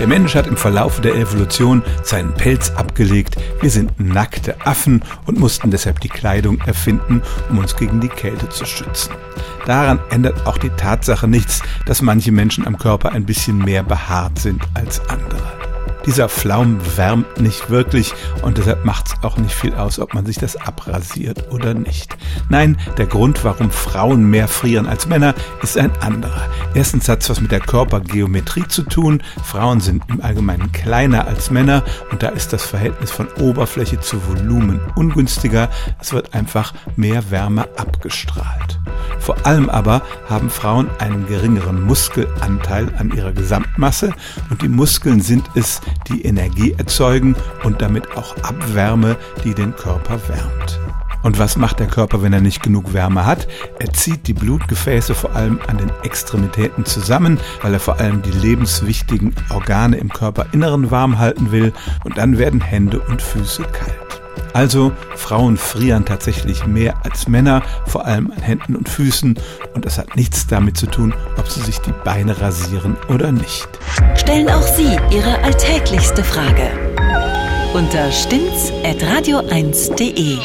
Der Mensch hat im Verlauf der Evolution seinen Pelz abgelegt. Wir sind nackte Affen und mussten deshalb die Kleidung erfinden, um uns gegen die Kälte zu schützen. Daran ändert auch die Tatsache nichts, dass manche Menschen am Körper ein bisschen mehr behaart sind als andere. Dieser Flaum wärmt nicht wirklich und deshalb macht es auch nicht viel aus, ob man sich das abrasiert oder nicht. Nein, der Grund, warum Frauen mehr frieren als Männer, ist ein anderer. Erstens hat es was mit der Körpergeometrie zu tun. Frauen sind im Allgemeinen kleiner als Männer und da ist das Verhältnis von Oberfläche zu Volumen ungünstiger. Es wird einfach mehr Wärme abgestrahlt. Vor allem aber haben Frauen einen geringeren Muskelanteil an ihrer Gesamtmasse und die Muskeln sind es, die Energie erzeugen und damit auch Abwärme, die den Körper wärmt. Und was macht der Körper, wenn er nicht genug Wärme hat? Er zieht die Blutgefäße vor allem an den Extremitäten zusammen, weil er vor allem die lebenswichtigen Organe im Körperinneren warm halten will und dann werden Hände und Füße kalt. Also Frauen frieren tatsächlich mehr als Männer, vor allem an Händen und Füßen. Und das hat nichts damit zu tun, ob sie sich die Beine rasieren oder nicht. Stellen auch Sie Ihre alltäglichste Frage unter stimmt's.radio1.de.